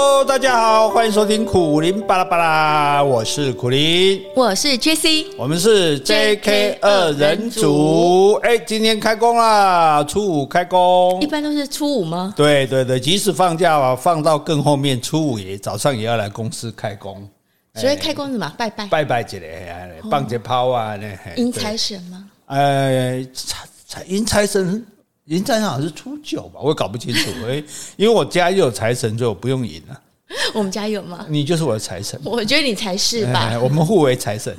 Hello，大家好，欢迎收听苦林巴拉巴拉，我是苦林，我是 JC，我们是 JK 二人组。哎，今天开工啦，初五开工，一般都是初五吗？对对对，即使放假啊，放到更后面，初五也早上也要来公司开工。所以开工什么？拜拜拜拜之类，放节炮啊，那迎财神吗？呃，财财迎财神。迎财神好像是初九吧，我也搞不清楚。哎，因为我家又有财神，所以我不用迎了。我们家有吗？你就是我的财神。我觉得你才是吧。我们互为财神。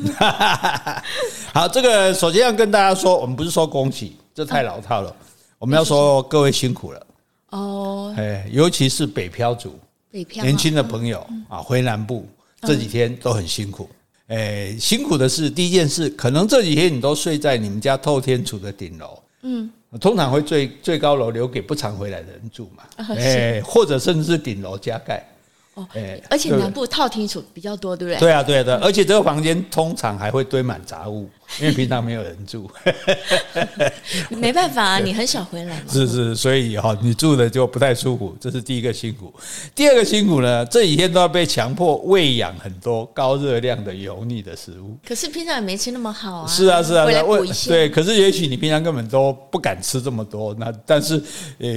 好，这个首先要跟大家说，我们不是说恭喜，这太老套了。我们要说各位辛苦了。哦。哎，尤其是北漂族，北漂年轻的朋友啊，回南部这几天都很辛苦。哎，辛苦的是第一件事，可能这几天你都睡在你们家透天厝的顶楼。嗯。通常会最最高楼留给不常回来的人住嘛，哎，或者甚至是顶楼加盖。哦，而且南部套厅处比较多，对不对？对啊，对啊，对，而且这个房间通常还会堆满杂物。因为平常没有人住，没办法啊，你很少回来嘛。是是，所以哈，你住的就不太舒服，这是第一个辛苦。第二个辛苦呢，这几天都要被强迫喂养很多高热量的油腻的食物。可是平常也没吃那么好啊。是啊是啊，对，可是也许你平常根本都不敢吃这么多，那但是呃，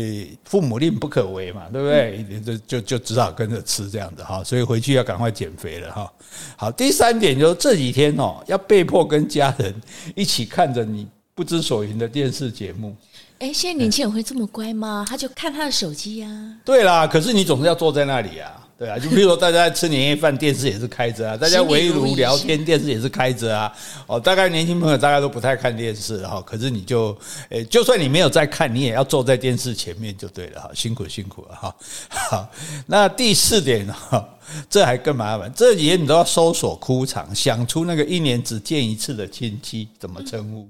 父母令不可违嘛，对不对？就就就只好跟着吃这样子哈，所以回去要赶快减肥了哈。好，第三点就是这几天哦，要被迫跟家人一起看着你不知所云的电视节目。哎，现在年轻人会这么乖吗？他就看他的手机呀。对啦，可是你总是要坐在那里啊。对啊，就比如说大家在吃年夜饭，电视也是开着啊；大家围炉聊天，电视也是开着啊。哦，大概年轻朋友大概都不太看电视哈。可是你就，诶，就算你没有在看，你也要坐在电视前面就对了哈。辛苦辛苦了哈。好，那第四点哈，这还更麻烦。这几天你都要搜索哭场，想出那个一年只见一次的亲戚怎么称呼。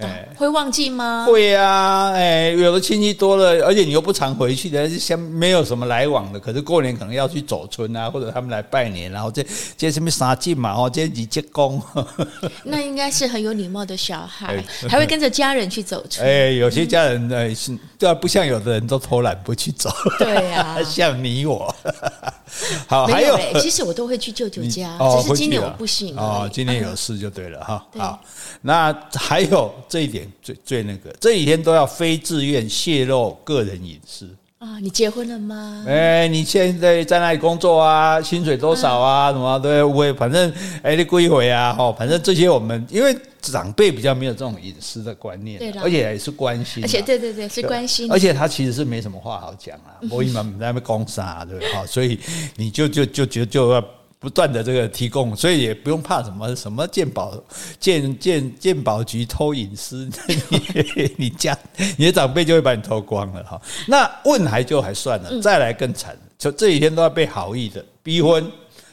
哎，会忘记吗？会啊，哎，有的亲戚多了，而且你又不常回去的，先没有什么来往的。可是过年可能要去走村啊，或者他们来拜年，然后这这什么杀进嘛，哦，这几结公。那应该是很有礼貌的小孩，还会跟着家人去走村。哎，有些家人呢是，对啊，不像有的人都偷懒不去走。对呀，像你我。好，还有，其实我都会去舅舅家，只是今年我不行哦，今年有事就对了哈。好，那还有。这一点最最那个，这几天都要非自愿泄露个人隐私啊！你结婚了吗？哎，你现在在哪里工作啊？薪水多少啊？什么对不对？反正哎，你归回啊！哈，反正这些我们因为长辈比较没有这种隐私的观念，对，而且也是关心，而且对对对是关心，而且他其实是没什么话好讲啊，我一般在那边讲啥，对不对？哈，所以你就就就就就要。不断的这个提供，所以也不用怕什么什么鉴宝鉴鉴鉴宝局偷隐私，你 你家你的长辈就会把你偷光了哈。那问还就还算了，再来更惨，就这几天都要被好意的逼婚。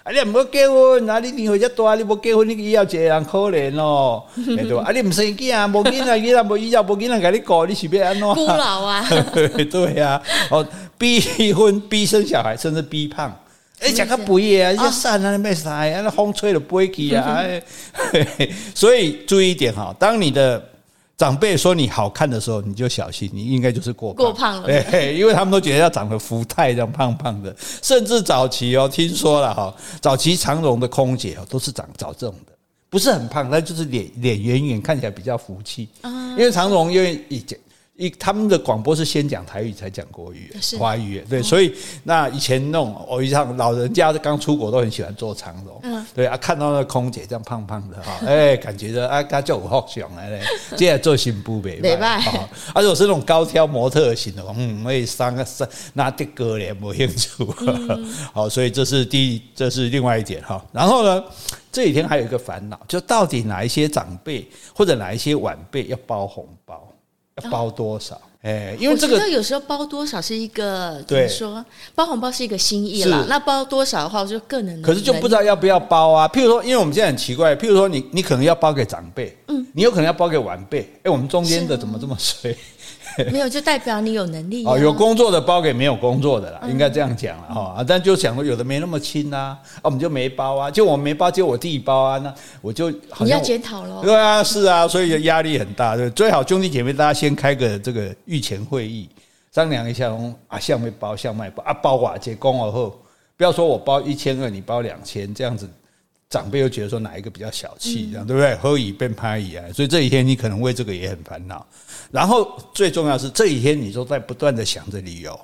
啊，你不结婚，啊，你年岁这么大，你不结婚，你以后这样可怜哦，对吧？啊，你不生囝啊，无囡仔，囡仔无以后无囡仔给你过，你是要安怎？孤老啊，对呀，哦，逼婚，逼生小孩，甚至逼胖。哎，讲个不义啊！一些山啊，没啥呀，那风吹了不会起啊。所以注意一点哈，当你的长辈说你好看的时候，你就小心，你应该就是过胖过胖了。对，因为他们都觉得要长得福态这样胖胖的，甚至早期哦，听说了哈，早期长荣的空姐哦，都是长找这种的，不是很胖，但就是脸脸圆圆，看起来比较福气。因为长荣因为以前。一他们的广播是先讲台语才讲国语，华语对，所以那以前那种偶一场老人家刚出国都很喜欢坐长荣，对啊，看到那空姐这样胖胖的哈，哎，感觉着啊，他叫我好想来嘞，接下来做新妇呗，没办法，而且我是那种高挑模特型的，嗯，我也三个三那的哥脸没兴趣，好，所以这是第，这是另外一点哈，然后呢，这几天还有一个烦恼，就到底哪一些长辈或者哪一些晚辈要包红包？要包多少？哎，因为这个有时候包多少是一个怎么说？包红包是一个心意啦。那包多少的话，我就个人。可是就不知道要不要包啊？譬如说，因为我们现在很奇怪，譬如说你你可能要包给长辈，嗯，你有可能要包给晚辈。哎，我们中间的怎么这么衰？没有，就代表你有能力哦。有工作的包给没有工作的啦，应该这样讲了哈。但就想说，有的没那么亲啊，我们就没包啊。就我没包，就我弟包啊。那我就你要检讨喽。对啊，是啊，所以压力很大。对，最好兄弟姐妹大家先开个这个御前会议，商量一下，啊，向没包，向卖包啊，包瓦结公而后，不要说我包一千二，你包两千，这样子长辈又觉得说哪一个比较小气，这样对不对？何以变拍以啊？所以这几天你可能为这个也很烦恼。然后最重要是这几天你都在不断的想着旅游，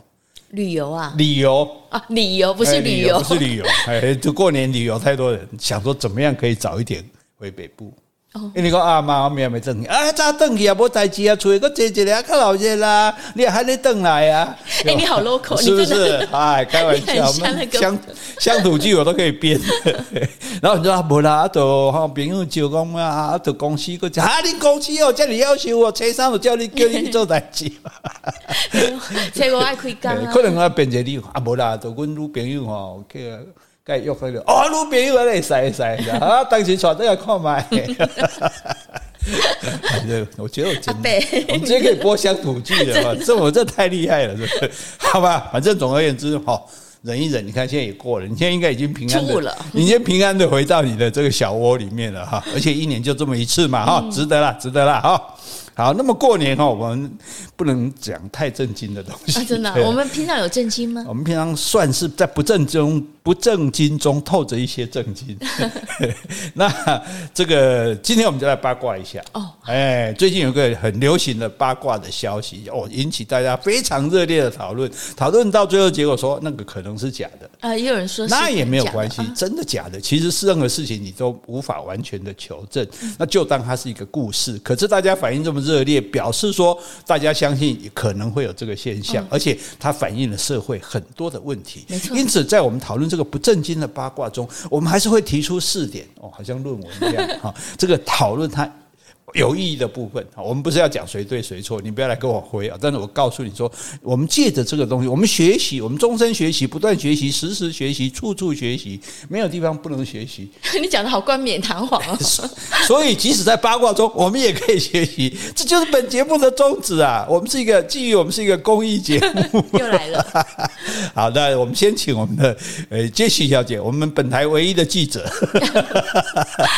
旅游啊，旅游啊，旅游不是旅游，不是旅游，哎，就 过年旅游太多人想说怎么样可以早一点回北部。因为你讲阿妈，我明还没转去，啊，早转去也无代志啊，出去搁坐一下较老热啦，你还得转来啊？哎、欸，你好 local，是不是？哎，开玩笑，乡乡土剧我都可以编。然后你说啊，无啦，啊，都好朋友就讲啊，啊，都公司个，啊，你公司哦，叫你要求我，车上就叫你叫你做代志。车 我爱开工，可能我变一个你啊，无啦，都阮女朋友吼，去。该约回来哦，路边有来晒一晒，啊，当时穿都要看麦。反正我觉得我真的，我们直接可以播乡土剧了嘛，这我这太厉害了，是不是？好吧，反正总而言之，哈，忍一忍。你看现在也过了，你现在应该已经平安的，你先平安的回到你的这个小窝里面了哈。而且一年就这么一次嘛，哈，值得了，值得了，哈。好，那么过年哈，我们不能讲太正经的东西。啊、真的、啊，我们平常有正经吗？我们平常算是在不正中。不正经中透着一些正经，那这个今天我们就来八卦一下哦。哎，最近有个很流行的八卦的消息哦，引起大家非常热烈的讨论。讨论到最后结果说那个可能是假的啊，也有人说那也没有关系，真的假的，其实是任何事情你都无法完全的求证，那就当它是一个故事。可是大家反应这么热烈，表示说大家相信可能会有这个现象，而且它反映了社会很多的问题。没错，因此在我们讨论。这个不正经的八卦中，我们还是会提出四点哦，好像论文一样哈。这个讨论它。有意义的部分，我们不是要讲谁对谁错，你不要来跟我回啊！但是我告诉你说，我们借着这个东西，我们学习，我们终身学习，不断学习，时时学习，处处学习，没有地方不能学习。你讲的好冠冕堂皇啊！所以，即使在八卦中，我们也可以学习，这就是本节目的宗旨啊！我们是一个基于我们是一个公益节目，又来了。好的，我们先请我们的呃杰西小姐，我们本台唯一的记者，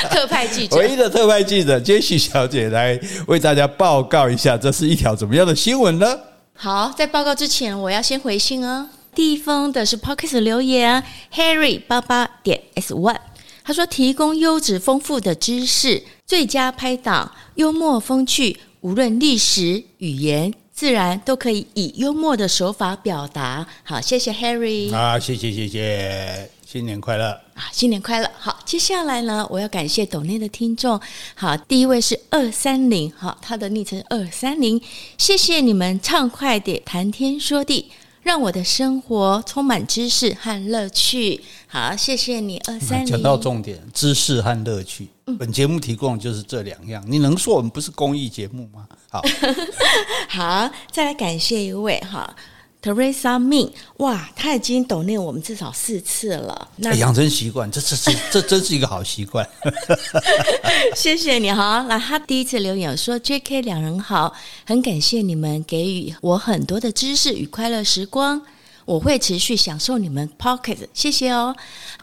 特派记者，唯一的特派记者杰西小姐。姐来为大家报告一下，这是一条怎么样的新闻呢？好，在报告之前，我要先回信哦。第一封的是 Podcast 留言，Harry 八八点 S One，他说提供优质丰富的知识，最佳拍档，幽默风趣，无论历史、语言、自然，都可以以幽默的手法表达。好，谢谢 Harry。啊，谢谢谢谢。新年快乐啊！新年快乐。好，接下来呢，我要感谢抖内的听众。好，第一位是二三零，好，他的昵称二三零。谢谢你们畅快地谈天说地，让我的生活充满知识和乐趣。好，谢谢你二三零。讲到重点，知识和乐趣。本节目提供就是这两样。你能说我们不是公益节目吗？好，好，再来感谢一位哈。Teresa Min，哇，他已经抖内我们至少四次了。那养成习惯，这这这这真是一个好习惯。谢谢你哈。那他第一次留言说：“J.K. 两人好，很感谢你们给予我很多的知识与快乐时光，我会持续享受你们 Podcast，谢谢哦。”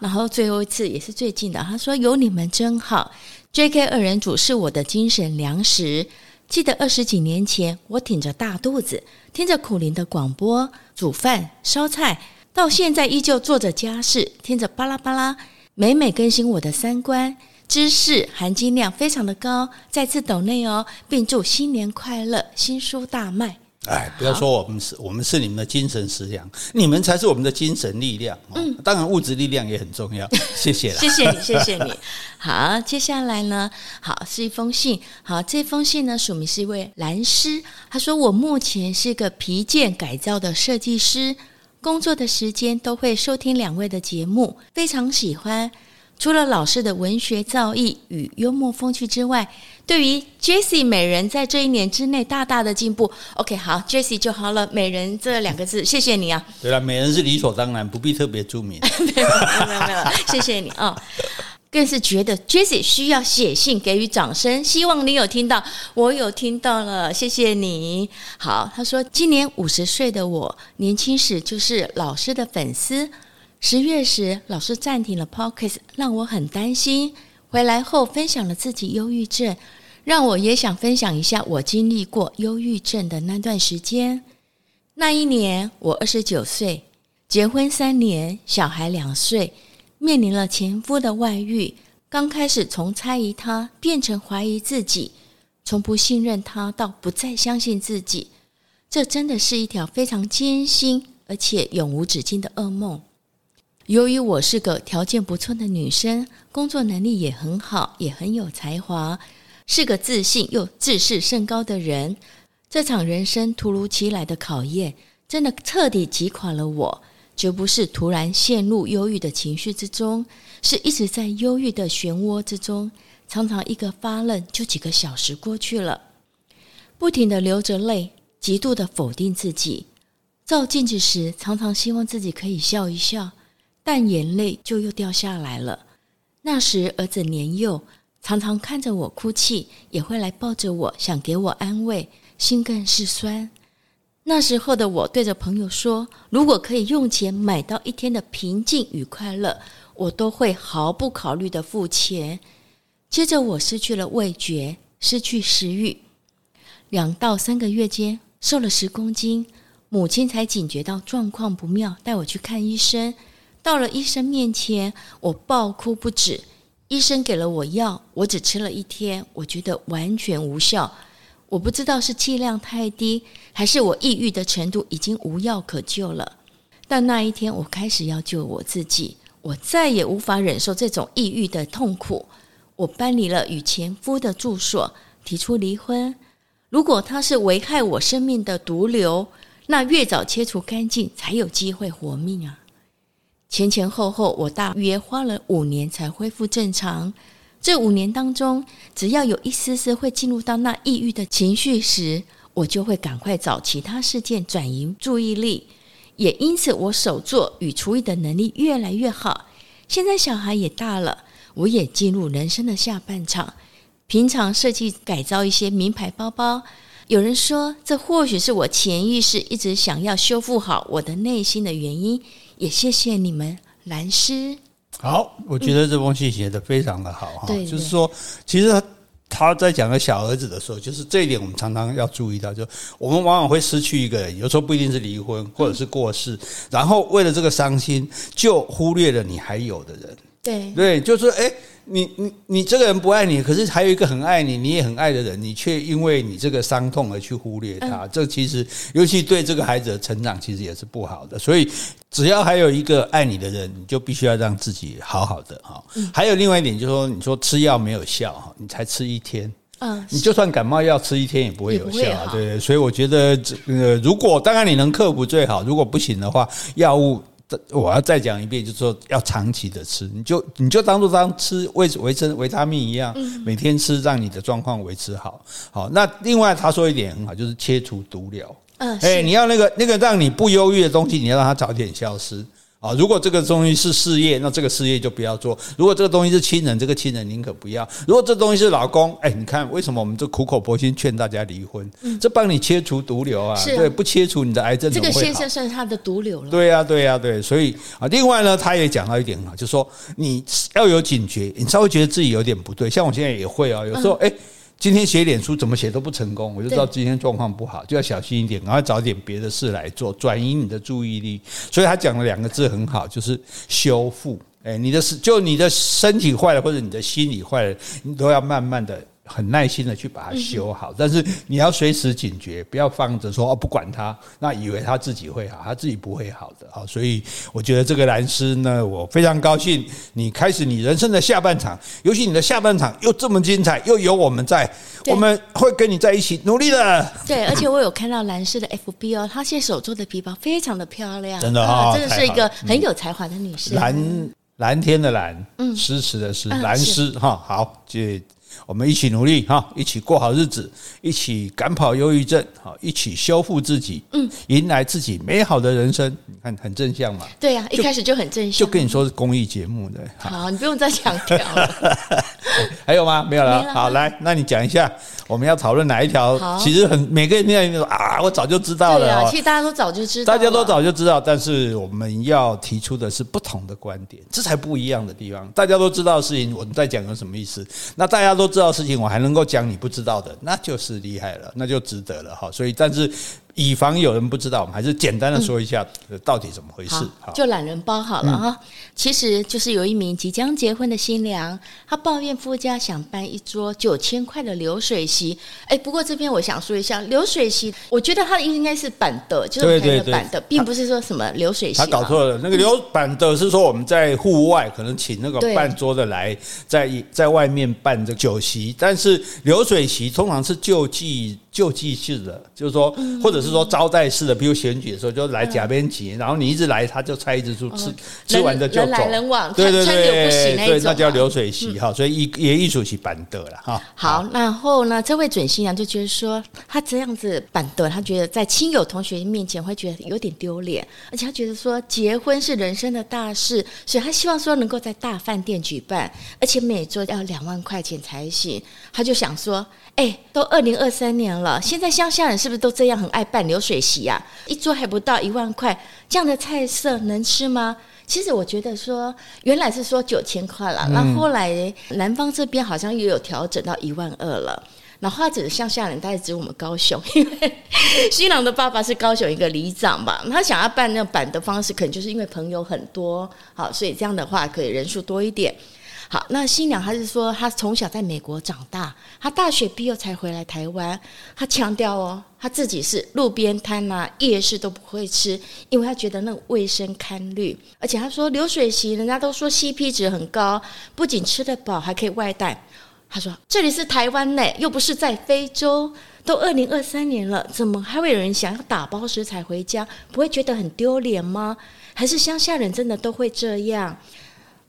然后最后一次也是最近的，他说：“有你们真好，J.K. 二人组是我的精神粮食。”记得二十几年前，我挺着大肚子，听着苦灵的广播，煮饭烧菜，到现在依旧做着家事，听着巴拉巴拉，每每更新我的三观，知识含金量非常的高。再次抖内哦，并祝新年快乐，新书大卖。哎，不要说我们是，我们是你们的精神食粮，你们才是我们的精神力量。嗯，当然物质力量也很重要。谢谢了，谢谢你，谢谢你。好，接下来呢，好是一封信。好，这封信呢，署名是一位蓝师。他说：“我目前是个皮件改造的设计师，工作的时间都会收听两位的节目，非常喜欢。”除了老师的文学造诣与幽默风趣之外，对于 Jessie 美人在这一年之内大大的进步，OK，好，Jessie 就好了。美人这两个字，谢谢你啊。对了，美人是理所当然，不必特别注明。没有没有没有谢谢你啊、哦。更是觉得 Jessie 需要写信给予掌声，希望你有听到，我有听到了，谢谢你。好，他说今年五十岁的我，年轻时就是老师的粉丝。十月时，老师暂停了 Podcast，让我很担心。回来后分享了自己忧郁症，让我也想分享一下我经历过忧郁症的那段时间。那一年我二十九岁，结婚三年，小孩两岁，面临了前夫的外遇，刚开始从猜疑他变成怀疑自己，从不信任他到不再相信自己，这真的是一条非常艰辛而且永无止境的噩梦。由于我是个条件不错的女生，工作能力也很好，也很有才华，是个自信又自视甚高的人。这场人生突如其来的考验，真的彻底击垮了我。绝不是突然陷入忧郁的情绪之中，是一直在忧郁的漩涡之中，常常一个发愣就几个小时过去了，不停地流着泪，极度的否定自己。照镜子时，常常希望自己可以笑一笑，但眼泪就又掉下来了。那时儿子年幼，常常看着我哭泣，也会来抱着我，想给我安慰，心更是酸。那时候的我对着朋友说：“如果可以用钱买到一天的平静与快乐，我都会毫不考虑的付钱。”接着，我失去了味觉，失去食欲，两到三个月间瘦了十公斤。母亲才警觉到状况不妙，带我去看医生。到了医生面前，我爆哭不止。医生给了我药，我只吃了一天，我觉得完全无效。我不知道是剂量太低，还是我抑郁的程度已经无药可救了。但那一天，我开始要救我自己，我再也无法忍受这种抑郁的痛苦。我搬离了与前夫的住所，提出离婚。如果他是危害我生命的毒瘤，那越早切除干净，才有机会活命啊！前前后后，我大约花了五年才恢复正常。这五年当中，只要有一丝丝会进入到那抑郁的情绪时，我就会赶快找其他事件转移注意力。也因此，我手作与厨艺的能力越来越好。现在小孩也大了，我也进入人生的下半场。平常设计改造一些名牌包包，有人说这或许是我潜意识一直想要修复好我的内心的原因。也谢谢你们，兰师。好，我觉得这封信写的非常的好哈、嗯，就是说，其实他他在讲个小儿子的时候，就是这一点我们常常要注意到，就我们往往会失去一个人，有时候不一定是离婚或者是过世，然后为了这个伤心，就忽略了你还有的人。对对，就是哎。诶你你你这个人不爱你，可是还有一个很爱你，你也很爱的人，你却因为你这个伤痛而去忽略他，这其实尤其对这个孩子的成长其实也是不好的。所以只要还有一个爱你的人，你就必须要让自己好好的哈。还有另外一点就是说，你说吃药没有效哈，你才吃一天，嗯，你就算感冒药吃一天也不会有效啊，对对。所以我觉得这个如果当然你能克服最好，如果不行的话，药物。我要再讲一遍，就是说要长期的吃，你就你就当做当吃维维生维他命一样，每天吃，让你的状况维持好。好，那另外他说一点很好，就是切除毒瘤。嗯，哎，你要那个那个让你不忧郁的东西，你要让它早点消失。啊，如果这个东西是事业，那这个事业就不要做；如果这个东西是亲人，这个亲人宁可不要；如果这东西是老公，哎，你看为什么我们这苦口婆心劝大家离婚？这帮你切除毒瘤啊！对，不切除你的癌症？这个先生算是他的毒瘤了。对呀，对呀，对。所以啊，另外呢，他也讲到一点啊，就是说你要有警觉，你稍微觉得自己有点不对，像我现在也会啊，有时候哎。今天写脸书怎么写都不成功，我就知道今天状况不好，就要小心一点，赶快找点别的事来做，转移你的注意力。所以他讲了两个字很好，就是修复。哎，你的就你的身体坏了，或者你的心理坏了，你都要慢慢的。很耐心的去把它修好，但是你要随时警觉，不要放着说哦，不管他，那以为他自己会好，他自己不会好的啊。所以我觉得这个蓝师呢，我非常高兴你开始你人生的下半场，尤其你的下半场又这么精彩，又有我们在，我们会跟你在一起努力的。对，而且我有看到蓝师的 FB 哦，她现在手做的皮包非常的漂亮，真的啊，真的是一个很有才华的女生。蓝蓝天的蓝，嗯，诗词的诗，兰师哈，好，谢谢。我们一起努力哈，一起过好日子，一起赶跑忧郁症，好，一起修复自己，嗯，迎来自己美好的人生。你看，很正向嘛？对呀、啊，一开始就很正向。就跟你说是公益节目的。好，你不用再强调了。还有吗？没有了。好，来，那你讲一下，我们要讨论哪一条？其实很每个人听到说啊，我早就知道了。啊，其实大家都早就知道，大家都早就知道，但是我们要提出的是不同的观点，这才不一样的地方。大家都知道的事情，我们在讲有什么意思？那大家都都知道事情，我还能够讲你不知道的，那就是厉害了，那就值得了哈。所以，但是以防有人不知道，我们还是简单的说一下到底怎么回事。就懒人包好了哈。嗯、其实就是有一名即将结婚的新娘，她抱怨夫家想办一桌九千块的流水席。哎，不过这边我想说一下，流水席，我觉得它应该是板的，就是配的板的，并不是说什么流水席。他搞错了，那个流板的是说我们在户外可能请那个办桌的来在在外面办这个酒席，但是流水席通常是救济。救济式的，就是说，或者是说招待式的，比如选举的时候就来假边挤，然后你一直来，他就拆一直出吃，吃完的就走。人来人往，对对对，对，那叫流水席哈，所以也艺术是办桌了哈。好，然后呢，这位准新娘就觉得说，她这样子板凳，她觉得在亲友同学面前会觉得有点丢脸，而且她觉得说结婚是人生的大事，所以她希望说能够在大饭店举办，而且每桌要两万块钱才行。她就想说。哎，都二零二三年了，现在乡下人是不是都这样很爱办流水席啊？一桌还不到一万块，这样的菜色能吃吗？其实我觉得说，原来是说九千块了，那、嗯、后来南方这边好像又有调整到一万二了。然后他只是乡下人，大概指我们高雄，因为新郎的爸爸是高雄一个里长吧，他想要办那种办的方式，可能就是因为朋友很多，好，所以这样的话可以人数多一点。好，那新娘还是说，她从小在美国长大，她大学毕业才回来台湾。她强调哦，她自己是路边摊呐、夜市都不会吃，因为她觉得那个卫生堪虑。而且她说流水席，人家都说 CP 值很高，不仅吃得饱，还可以外带。她说这里是台湾呢，又不是在非洲。都二零二三年了，怎么还会有人想要打包食材回家？不会觉得很丢脸吗？还是乡下人真的都会这样？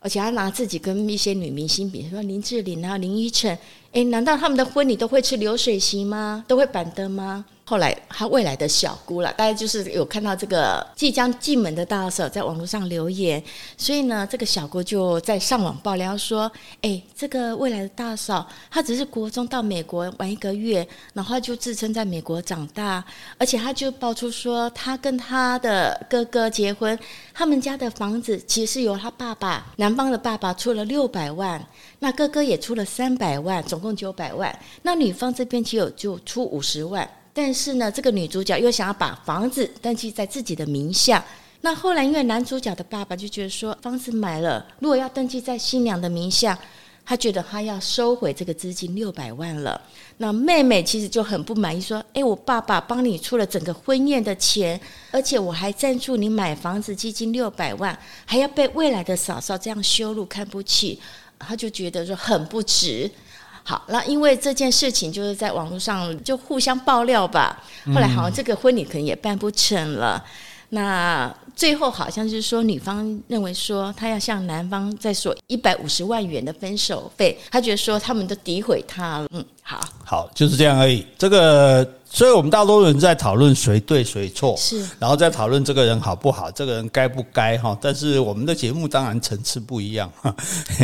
而且他拿自己跟一些女明星比，说林志玲啊、林依晨，诶，难道他们的婚礼都会吃流水席吗？都会板凳吗？后来，他未来的小姑了，大家就是有看到这个即将进门的大嫂在网络上留言，所以呢，这个小姑就在上网爆料说：“哎，这个未来的大嫂，她只是国中到美国玩一个月，然后就自称在美国长大，而且她就爆出说，她跟她的哥哥结婚，他们家的房子其实是由她爸爸男方的爸爸出了六百万，那哥哥也出了三百万，总共九百万，那女方这边其实有就出五十万。”但是呢，这个女主角又想要把房子登记在自己的名下。那后来，因为男主角的爸爸就觉得说，房子买了，如果要登记在新娘的名下，他觉得他要收回这个资金六百万了。那妹妹其实就很不满意，说：“诶，我爸爸帮你出了整个婚宴的钱，而且我还赞助你买房子基金六百万，还要被未来的嫂嫂这样羞辱看不起，他就觉得说很不值。”好，那因为这件事情就是在网络上就互相爆料吧。后来好像这个婚礼可能也办不成了。那最后好像是说女方认为说她要向男方再索一百五十万元的分手费，她觉得说他们都诋毁她了。嗯，好，好，就是这样而已。这个。所以，我们大多数人在讨论谁对谁错，是，然后再讨论这个人好不好，这个人该不该哈。但是，我们的节目当然层次不一样哈。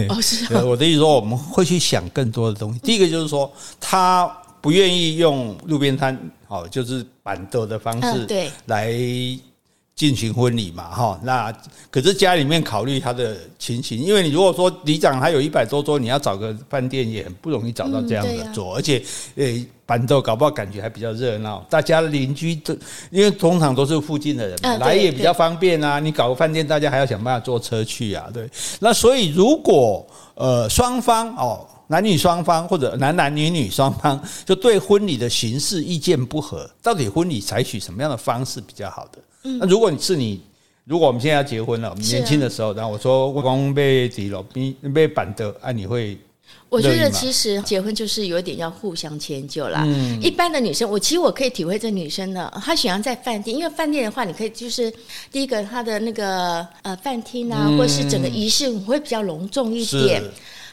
哦，是哦。我的意思说，我们会去想更多的东西。第一个就是说，他不愿意用路边摊，哦，就是板凳的方式，对，来。进行婚礼嘛，哈，那可是家里面考虑他的情形，因为你如果说里长还有一百多桌，你要找个饭店也很不容易找到这样的桌，而且，诶，板凳搞不好感觉还比较热闹，大家邻居都因为通常都是附近的人嘛，来也比较方便啊。你搞个饭店，大家还要想办法坐车去啊，对。那所以如果呃双方哦男女双方或者男男女女双方就对婚礼的形式意见不合，到底婚礼采取什么样的方式比较好的？那如果你是你，如果我们现在要结婚了，我们年轻的时候，然后我说光被提了，被被板的，啊，你会？我觉得其实结婚就是有点要互相迁就啦。嗯，一般的女生，我其实我可以体会这女生呢，她喜欢在饭店，因为饭店的话，你可以就是第一个她的那个呃饭厅啊，或是整个仪式会比较隆重一点。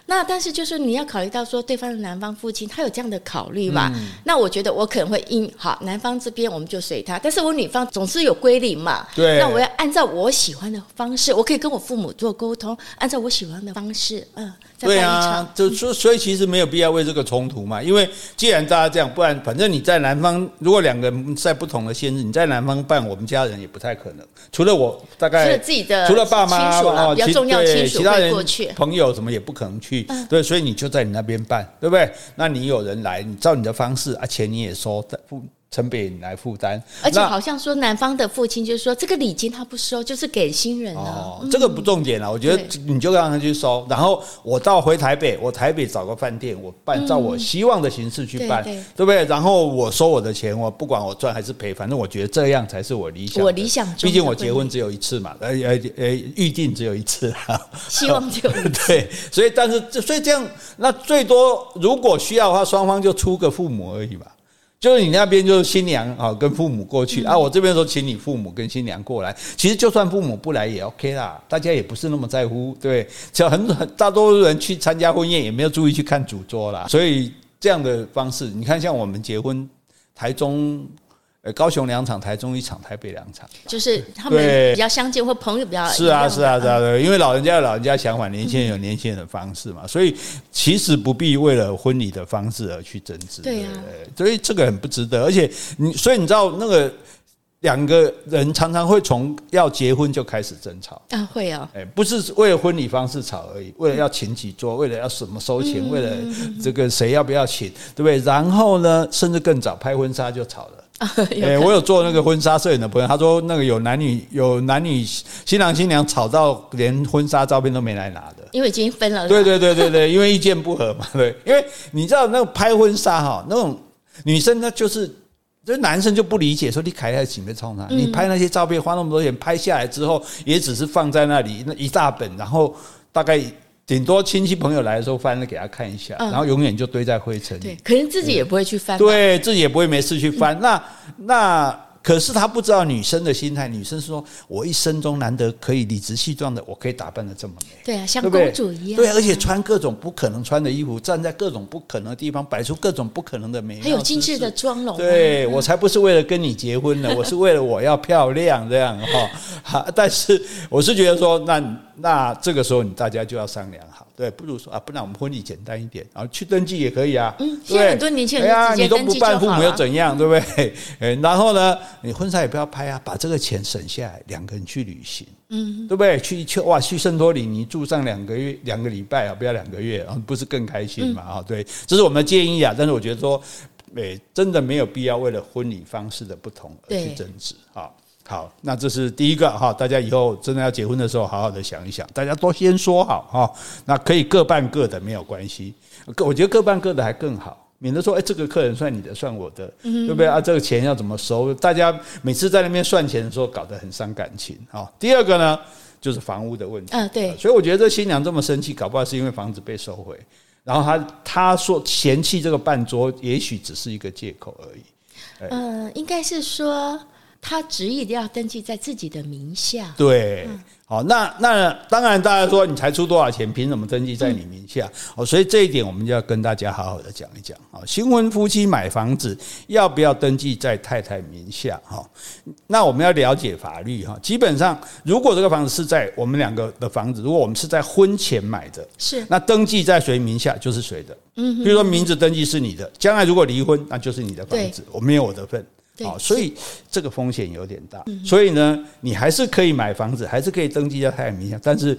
那但是就是你要考虑到说对方的男方父亲他有这样的考虑吧？嗯、那我觉得我可能会因好男方这边我们就随他，但是我女方总是有归零嘛。对。那我要按照我喜欢的方式，我可以跟我父母做沟通，按照我喜欢的方式，嗯。对啊，就所所以其实没有必要为这个冲突嘛，因为既然大家这样，不然反正你在男方，如果两个人在不同的限制，你在男方办，我们家人也不太可能。除了我，大概除了自己的，除了爸妈哦，比较重要亲属会过去，朋友什么也不可能去。对，所以你就在你那边办，对不对？那你有人来，你照你的方式啊，钱你也收，陈北来负担，而且好像说男方的父亲就是说这个礼金他不收，就是给新人了。哦，这个不重点了，我觉得你就让他去收，然后我到回台北，我台北找个饭店，我办照我希望的形式去办，对不对？然后我收我的钱，我不管我赚还是赔，反正我觉得这样才是我理想。我理想中，毕竟我结婚只有一次嘛，呃呃呃，预定只有一次，希望就 对，所以但是所以这样，那最多如果需要的话，双方就出个父母而已嘛。就是你那边就是新娘啊，跟父母过去啊，我这边说请你父母跟新娘过来。其实就算父母不来也 OK 啦，大家也不是那么在乎，对。只要很很大多数人去参加婚宴，也没有注意去看主桌啦。所以这样的方式，你看像我们结婚，台中。高雄两场，台中一场，台北两场，就是他们比较相近或朋友比较。是啊，是啊，是啊，对，因为老人家有老人家想法，年轻人有年轻人的方式嘛，所以其实不必为了婚礼的方式而去争执。对呀，所以这个很不值得。而且你，所以你知道那个两个人常常会从要结婚就开始争吵啊，会啊，哎，不是为了婚礼方式吵而已，为了要请几桌，为了要什么收钱，为了这个谁要不要请，对不对？然后呢，甚至更早拍婚纱就吵了。哎、欸，我有做那个婚纱摄影的朋友，他说那个有男女有男女新郎新娘吵到连婚纱照片都没来拿的，因为已经分了。对对对对对，因为意见不合嘛。对，因为你知道那个拍婚纱哈，那种女生呢就是，就男生就不理解，说你开在前面冲啥？你拍那些照片花那么多钱拍下来之后，也只是放在那里那一大本，然后大概。顶多亲戚朋友来的时候翻了给他看一下，然后永远就堆在灰尘里。对，可能自己也不会去翻。对，自己也不会没事去翻。那 那。可是他不知道女生的心态，女生是说：“我一生中难得可以理直气壮的，我可以打扮的这么美。”对啊，像公主一样。对，而且穿各种不可能穿的衣服，站在各种不可能的地方，摆出各种不可能的美。还有精致的妆容。对，我才不是为了跟你结婚呢，我是为了我要漂亮这样哈。好，但是我是觉得说，那那这个时候你大家就要商量好，对，不如说啊，不然我们婚礼简单一点，然后去登记也可以啊。嗯，现在很多年轻人直接登记就好了。你都不办，父母又怎样，对不对？诶，然后呢？你婚纱也不要拍啊，把这个钱省下来，两个人去旅行，嗯，对不对？去去哇，去圣托里尼住上两个月，两个礼拜啊，不要两个月啊，不是更开心嘛？啊，对，这是我们的建议啊。但是我觉得说，诶，真的没有必要为了婚礼方式的不同而去争执啊。好，那这是第一个哈，大家以后真的要结婚的时候，好好的想一想，大家都先说好哈。那可以各办各的，没有关系。我觉得各办各的还更好。免得说，哎，这个客人算你的，算我的，对不对啊？这个钱要怎么收？大家每次在那边算钱的时候，搞得很伤感情啊。第二个呢，就是房屋的问题。嗯，对。所以我觉得这新娘这么生气，搞不好是因为房子被收回，然后她她说嫌弃这个办桌，也许只是一个借口而已。嗯，应该是说她执意的要登记在自己的名下。对。好，那那当然，大家说你才出多少钱，凭什么登记在你名下？哦，所以这一点我们就要跟大家好好的讲一讲啊。新婚夫妻买房子要不要登记在太太名下？哈，那我们要了解法律哈。基本上，如果这个房子是在我们两个的房子，如果我们是在婚前买的，是那登记在谁名下就是谁的。嗯，比如说名字登记是你的，将来如果离婚，那就是你的房子，我没有我的份。好，所以这个风险有点大，所以呢，你还是可以买房子，还是可以登记在太阳名下，但是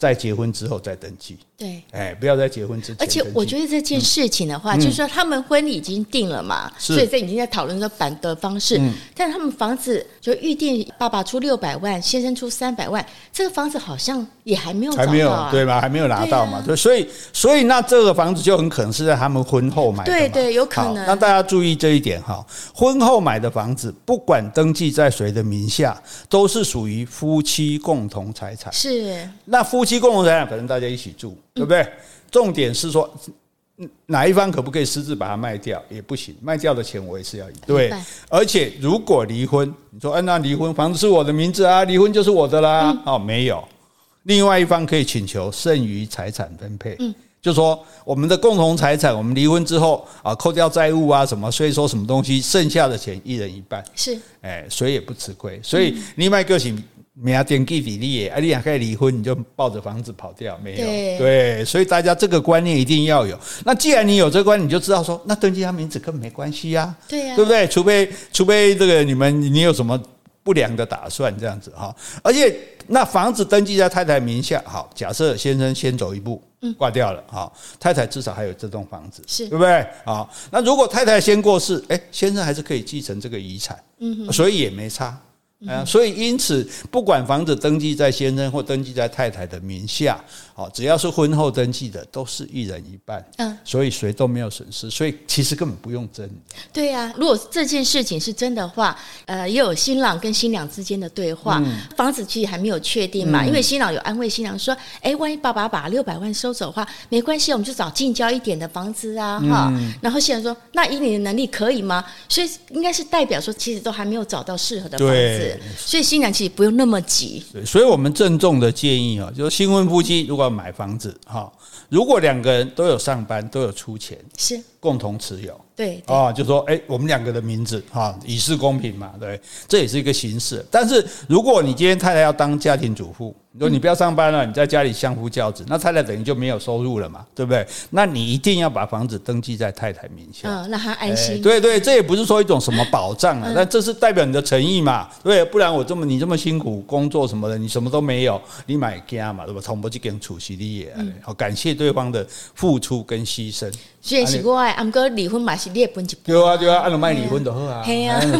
在结婚之后再登记。对，哎，不要在结婚之前。而且我觉得这件事情的话，就是说他们婚礼已经定了嘛，所以这已经在讨论说办的方式。但是他们房子就预定，爸爸出六百万，先生出三百万，这个房子好像也还没有还没有对吧？还没有拿到嘛？对，所以所以那这个房子就很可能是在他们婚后买的。对对，有可能。那大家注意这一点哈，婚后买的房子，不管登记在谁的名下，都是属于夫妻共同财产。是。那夫妻共同财产，反正大家一起住。对不对？重点是说，哪一方可不可以私自把它卖掉？也不行，卖掉的钱我也是要。对，而且如果离婚，你说，哎，那离婚房子是我的名字啊，离婚就是我的啦。哦，没有，另外一方可以请求剩余财产分配。嗯，就说我们的共同财产，我们离婚之后啊，扣掉债务啊，什么所以说什么东西，剩下的钱一人一半。是，哎，谁也不吃亏。所以另外一个性。没有登记比例耶，啊，你还可以离婚，你就抱着房子跑掉，没有？对，对，所以大家这个观念一定要有。那既然你有这个观念，你就知道说，那登记他名字根本没关系呀，对呀，对不对？除非除非这个你们你有什么。不良的打算这样子哈。而且那房子登记在太太名下，好，假设先生先走一步，挂掉了，好，太太至少还有这栋房子，是对不对？好，那如果太太先过世，哎，先生还是可以继承这个遗产，嗯，所以也没差。啊，所以因此，不管房子登记在先生或登记在太太的名下，好，只要是婚后登记的，都是一人一半。嗯，所以谁都没有损失，所以其实根本不用争。对呀，如果这件事情是真的话，呃，也有新郎跟新娘之间的对话，房子其实还没有确定嘛，因为新郎有安慰新娘说：“哎，万一爸爸把六百万收走的话，没关系，我们就找近郊一点的房子啊，哈。”然后新娘说：“那以你的能力可以吗？”所以应该是代表说，其实都还没有找到适合的房子。所以新娘其实不用那么急。对，所以我们郑重的建议啊，就是新婚夫妻如果要买房子哈，如果两个人都有上班，都有出钱，是共同持有。对啊，就说哎，我们两个的名字哈，以示公平嘛，对，这也是一个形式。但是如果你今天太太要当家庭主妇，如果你不要上班了，你在家里相夫教子，那太太等于就没有收入了嘛，对不对？那你一定要把房子登记在太太名下，嗯，让她安心。对对，这也不是说一种什么保障啊，但这是代表你的诚意嘛，对，不然我这么你这么辛苦工作什么的，你什么都没有，你买家嘛，对吧？从不去跟储蓄的也，好感谢对方的付出跟牺牲。虽然是我爱，阿哥离婚嘛是你的本钱。对啊，对啊，按照卖离婚的好啊，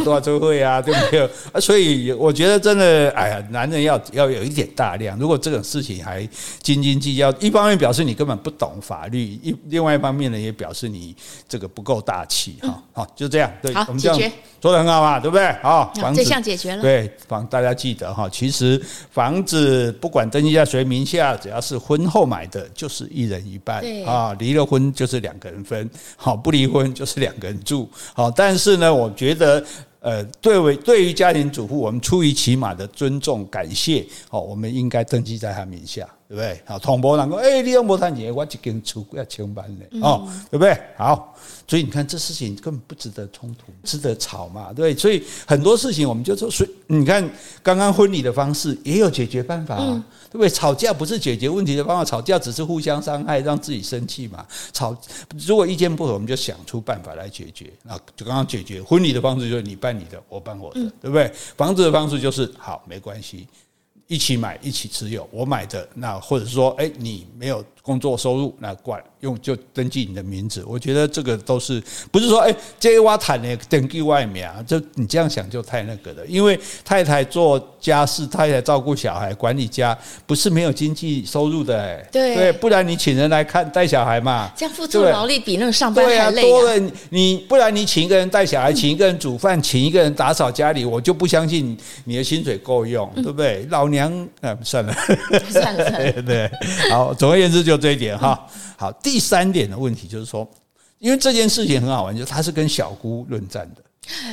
多少周会啊，对不对？啊，所以我觉得真的，哎呀，男人要要有一点大量。如果这种事情还斤斤计较，一方面表示你根本不懂法律，一另外一方面呢，也表示你这个不够大气哈。好，就这样，对，我们这样说的很好嘛，对不对？好，房子这项解决了。对，房大家记得哈，其实房子不管登记在谁名下，只要是婚后买的，就是一人一半。对啊，离了婚就是两个人分，好，不离婚就是两个人住。好，但是呢，我觉得，呃，对为对于家庭主妇，我们出于起码的尊重、感谢，好，我们应该登记在他名下，对不对？好，同波人讲，哎，你有没谈钱？我一间厝要千万嘞，哦，对不对？好。所以你看，这事情根本不值得冲突，值得吵嘛？对，所以很多事情我们就说，所以你看，刚刚婚礼的方式也有解决办法，啊，对不对？吵架不是解决问题的方法，吵架只是互相伤害，让自己生气嘛。吵，如果意见不合，我们就想出办法来解决。那就刚刚解决婚礼的方式，就是你办你的，我办我的，对不对？房子的方式就是好，没关系，一起买，一起持有，我买的，那或者说，哎，你没有工作收入，那怪。用就登记你的名字，我觉得这个都是不是说哎，这个我谈的登记外面啊，就你这样想就太那个了。因为太太做家事，太太照顾小孩、管理家，不是没有经济收入的哎。对对，不然你请人来看带小孩嘛，这样付出劳力比那个上班还累啊。多了你不然你请一个人带小孩，请一个人煮饭，请一个人打扫家里，我就不相信你的薪水够用，对不对？老娘啊，算了算了 算了，对，好，总而言之就这一点哈。好，第三点的问题就是说，因为这件事情很好玩，就是他是跟小姑论战的。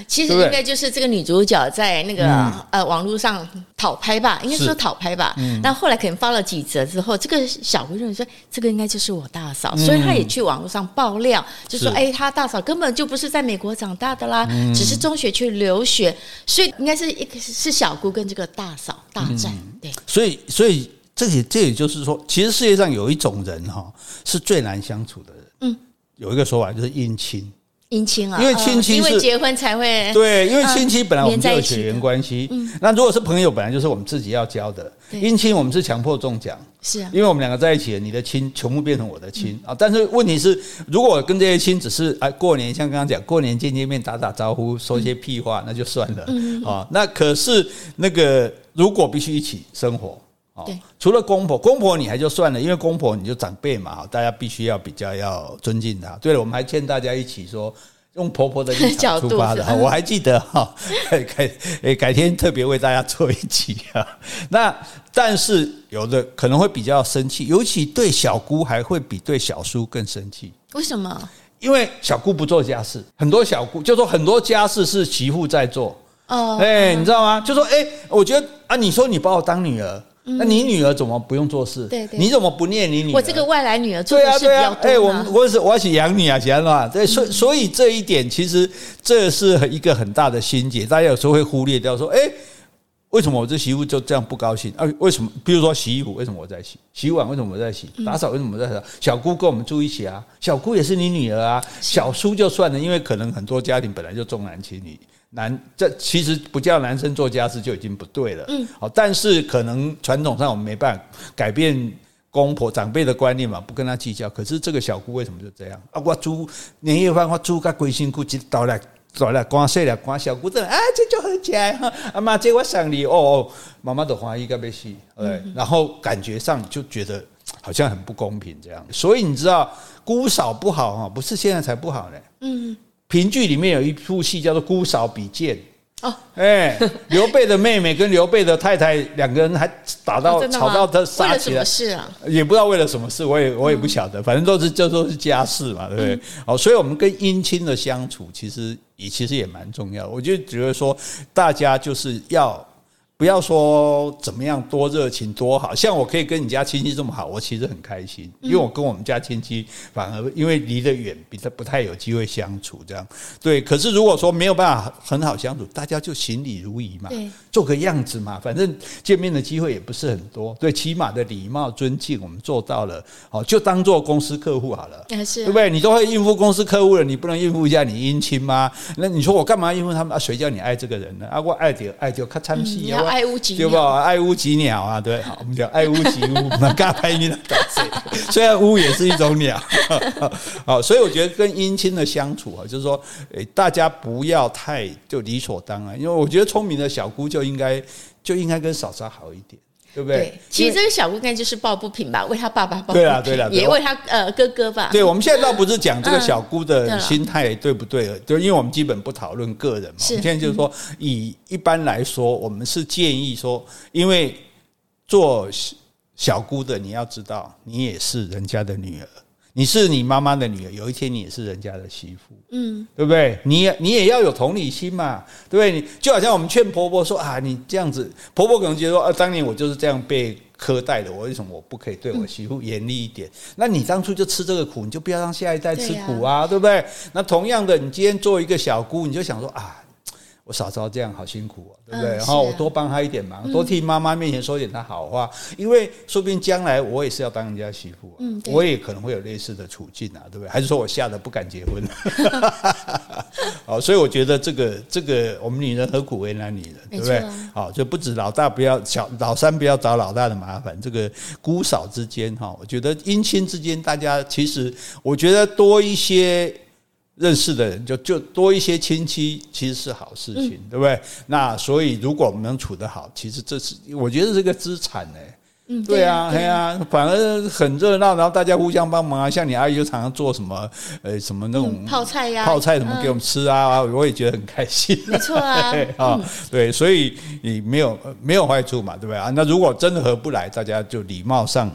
其实应该就是这个女主角在那个呃网络上讨拍吧，应该说讨拍吧。但后来可能发了几则之后，这个小姑认为说这个应该就是我大嫂，所以她也去网络上爆料，就说哎，她大嫂根本就不是在美国长大的啦，只是中学去留学，所以应该是一个是小姑跟这个大嫂大战。对，所以所以。这也这也就是说，其实世界上有一种人哈，是最难相处的人。嗯，有一个说法就是姻亲，姻亲啊，因为亲戚是因为结婚才会对，因为亲戚本来我们就有血缘关系。嗯，那如果是朋友，本来就是我们自己要交的。姻亲我们是强迫中奖，是啊，因为我们两个在一起，你的亲全部变成我的亲啊。但是问题是，如果我跟这些亲只是哎过年，像刚刚讲过年见见面打打招呼，说些屁话，那就算了。嗯啊，那可是那个如果必须一起生活。对，除了公婆，公婆你还就算了，因为公婆你就长辈嘛，大家必须要比较要尊敬他。对了，我们还劝大家一起说，用婆婆的立场 出发的。我还记得 哈，改诶改天特别为大家做一集啊。那但是有的可能会比较生气，尤其对小姑还会比对小叔更生气。为什么？因为小姑不做家事，很多小姑就说很多家事是媳妇在做。哦，哎，你知道吗？就说哎，我觉得啊，你说你把我当女儿。那你女儿怎么不用做事？对对，你怎么不念你女儿？我这个外来女儿做的事比较多。哎，我我是我要去养你啊，行了。对，所所以这一点其实这是一个很大的心结，大家有时候会忽略掉说，哎，为什么我这媳妇就这样不高兴？啊，为什么？比如说洗衣服，为什么我在洗？洗碗为什么我在洗？打扫为什么我在扫？小姑跟我们住一起啊，小姑也是你女儿啊，小叔就算了，因为可能很多家庭本来就重男轻女，男这其实不叫男生做家事就已经不对了。嗯，好，但是可能传统上我们没办法改变公婆长辈的观念嘛，不跟他计较。可是这个小姑为什么就这样？啊，我煮年夜饭，我煮个归辛苦，一倒来。走了，光睡了，光小姑子啊，这就很起来哈！阿妈这我想你哦哦，妈妈的怀疑该被洗，对，然后感觉上就觉得好像很不公平这样。所以你知道姑嫂不好哈，不是现在才不好呢。嗯，评剧里面有一部戏叫做《姑嫂比剑》。哦，哎，刘备的妹妹跟刘备的太太两个人还打到吵到他杀起来，是啊，也不知道为了什么事，我也我也不晓得，反正都是这都是家事嘛，对不对？哦，所以我们跟姻亲的相处，其实也其实也蛮重要的。我就觉得说，大家就是要。不要说怎么样多热情多好，像我可以跟你家亲戚这么好，我其实很开心，因为我跟我们家亲戚反而因为离得远，比较不太有机会相处这样。对，可是如果说没有办法很好相处，大家就行礼如仪嘛，做个样子嘛，反正见面的机会也不是很多，对，起码的礼貌尊敬我们做到了，好，就当做公司客户好了，对不对？你都会应付公司客户了，你不能应付一下你姻亲吗？那你说我干嘛应付他们啊？谁叫你爱这个人呢？啊，我爱就爱就看参戏啊。爱屋及对吧？爱屋及鸟啊，对，好，我们讲爱屋及乌，那嘎拍你的虽然乌也是一种鸟，好，所以我觉得跟姻亲的相处啊，就是说，诶，大家不要太就理所当然，因为我觉得聪明的小姑就应该就应该跟嫂嫂好一点。对不对？对，其实这个小姑应该就是抱不平吧，为她爸爸抱不平，对啊，对啊，也为她呃哥哥吧。对，我们现在倒不是讲这个小姑的心态对不对，就因为我们基本不讨论个人嘛。我们现在就是说，以一般来说，我们是建议说，因为做小姑的，你要知道，你也是人家的女儿。你是你妈妈的女儿，有一天你也是人家的媳妇，嗯，对不对？你也你也要有同理心嘛，对不对？你就好像我们劝婆婆说啊，你这样子，婆婆可能觉得说啊，当年我就是这样被苛待的，我为什么我不可以对我媳妇严厉一点？嗯，那你当初就吃这个苦，你就不要让下一代吃苦啊，对，啊对不对？那同样的，你今天做一个小姑，你就想说啊。我嫂嫂这样好辛苦哦，对不对？然后我多帮她一点忙，多替妈妈面前说一点她好话，因为说不定将来我也是要当人家媳妇，嗯，我也可能会有类似的处境啊，对不对？还是说我吓得不敢结婚？好，所以我觉得这个这个我们女人何苦为难女人，对不对？好，就不止老大不要小老三不要找老大的麻烦，这个姑嫂之间哈，我觉得姻亲之间大家其实我觉得多一些。认识的人就就多一些亲戚，其实是好事情，嗯、对不对？那所以如果我们能处得好，其实这是我觉得是个资产呢。嗯，对啊，对啊，反而很热闹，然后大家互相帮忙啊。像你阿姨就常常做什么，呃，什么那种泡菜呀，泡菜什么给我们吃啊，我也觉得很开心。没错啊，啊，对，所以你没有没有坏处嘛，对不对啊？那如果真的合不来，大家就礼貌上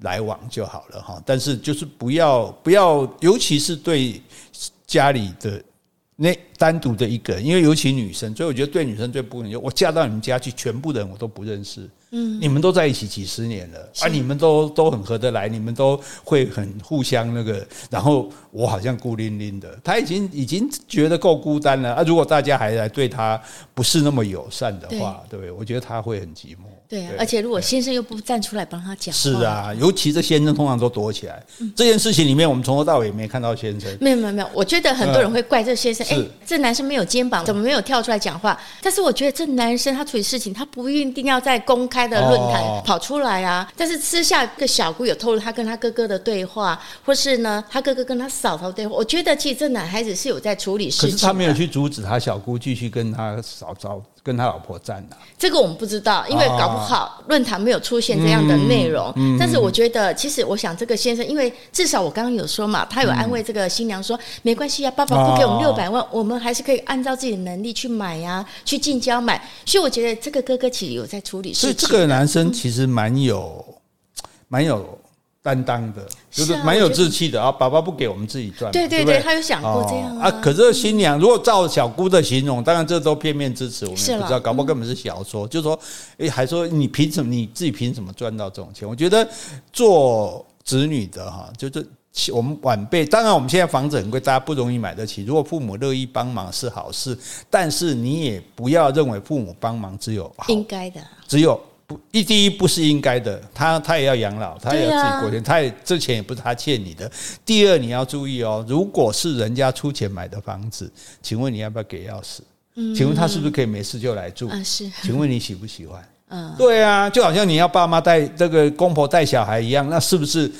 来往就好了哈。但是就是不要不要，尤其是对。家里的那单独的一个人，因为尤其女生，所以我觉得对女生最不能就我嫁到你们家去，全部的人我都不认识。嗯，你们都在一起几十年了，啊，你们都都很合得来，你们都会很互相那个，然后我好像孤零零的，他已经已经觉得够孤单了啊！如果大家还来对他不是那么友善的话，对不对？我觉得他会很寂寞。对啊，而且如果先生又不站出来帮他讲，是啊，尤其这先生通常都躲起来。这件事情里面，我们从头到尾也没看到先生。没有没有没有，我觉得很多人会怪这先生，哎，这男生没有肩膀，怎么没有跳出来讲话？但是我觉得这男生他处理事情，他不一定要在公开。的论坛跑出来啊，但是私下个小姑有透露他跟他哥哥的对话，或是呢他哥哥跟他嫂嫂对话。我觉得其实这男孩子是有在处理事情，可是他没有去阻止他小姑继续跟他嫂嫂。跟他老婆战呢？这个我们不知道，因为搞不好论坛没有出现这样的内容。但是我觉得，其实我想这个先生，因为至少我刚刚有说嘛，他有安慰这个新娘说，没关系啊，爸爸不给我们六百万，我们还是可以按照自己的能力去买呀，去近郊买。所以我觉得这个哥哥其实有在处理事情。所以这个男生其实蛮有，蛮有。担当的，就是蛮有志气的啊！爸爸不给我们自己赚，对对对，他有想过这样啊。可是新娘如果照小姑的形容，当然这都片面支持，我们也不知道，搞不好根本是小说。就是说，诶，还说你凭什么？你自己凭什么赚到这种钱？我觉得做子女的哈，就是我们晚辈，当然我们现在房子很贵，大家不容易买得起。如果父母乐意帮忙是好事，但是你也不要认为父母帮忙只有好应该的，只有不一第一不是应该的，他他也要养老，他也要自己过钱，他也这钱也不是他欠你的。第二你要注意哦，如果是人家出钱买的房子，请问你要不要给钥匙？嗯，请问他是不是可以没事就来住？啊，是。请问你喜不喜欢？嗯，对啊，就好像你要爸妈带这个公婆带小孩一样，那是不是？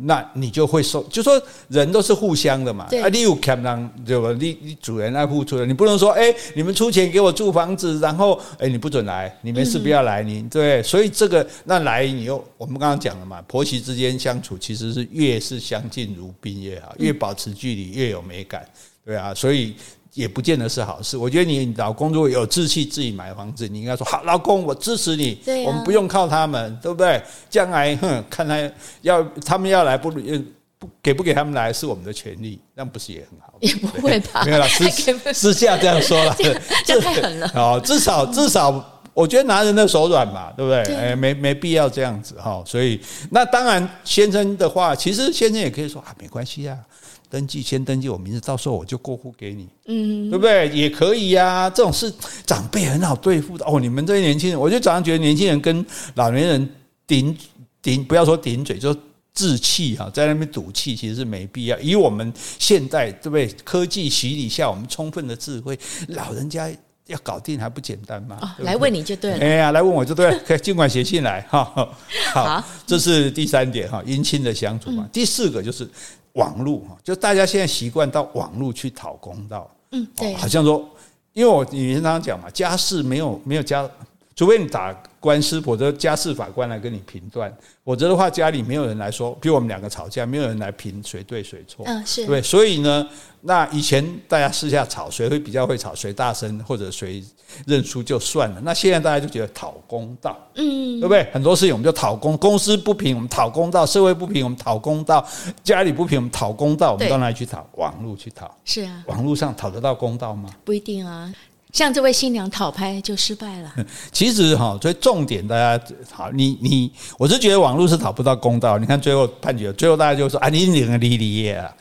那你就会受，就说人都是互相的嘛。对啊，你有可能对吧？你你主人来付出的，你不能说哎，你们出钱给我住房子，然后哎，你不准来，你没事不要来，你对。所以这个那来你又，我们刚刚讲了嘛，婆媳之间相处其实是越是相敬如宾越好，越保持距离越有美感，对啊，所以。也不见得是好事。我觉得你老公如果有志气自己买房子，你应该说好，老公我支持你。我们不用靠他们，对不对？将来哼，看他要他们要来不不给不给他们来是我们的权利，那不是也很好？也不会吧？没有了，私 私下这样说了，这太狠了。哦，至少至少，我觉得拿人的手软嘛，对不对？哎，没没必要这样子哈。所以那当然，先生的话，其实先生也可以说啊，没关系啊。登记先登记我名字，到时候我就过户给你，嗯，对不对？也可以呀、啊，这种事长辈很好对付的哦。你们这些年轻人，我就常常觉得年轻人跟老年人顶顶，不要说顶嘴，就置气哈，在那边赌气，其实是没必要。以我们现在对不对？科技洗礼下，我们充分的智慧，老人家要搞定还不简单吗？哦、来问你就对了。哎呀，来问我就对了，可 以尽管写信来哈。好，这是第三点哈，姻亲的相处嘛。第四个就是。网络哈，就大家现在习惯到网络去讨公道，嗯，对，好像说，因为我以前常常讲嘛，家事没有没有家，除非你打官司，否则家事法官来跟你评断。否则的话，家里没有人来说，比如我们两个吵架，没有人来评谁对谁错，嗯，是对，所以呢，那以前大家私下吵，谁会比较会吵，谁大声或者谁认输就算了。那现在大家就觉得讨公道，嗯，对不对？很多事情我们就讨公，公司不平我们讨公道，社会不平我们讨公道，家里不平我们讨公道，我们到哪里去讨？网络去讨，是啊，网络上讨得到公道吗？不一定啊。像这位新娘讨拍就失败了。其实哈，所以重点大家好，你你，我是觉得网络是讨不到公道。你看最后判决，最后大家就说啊，你领个离离业啊，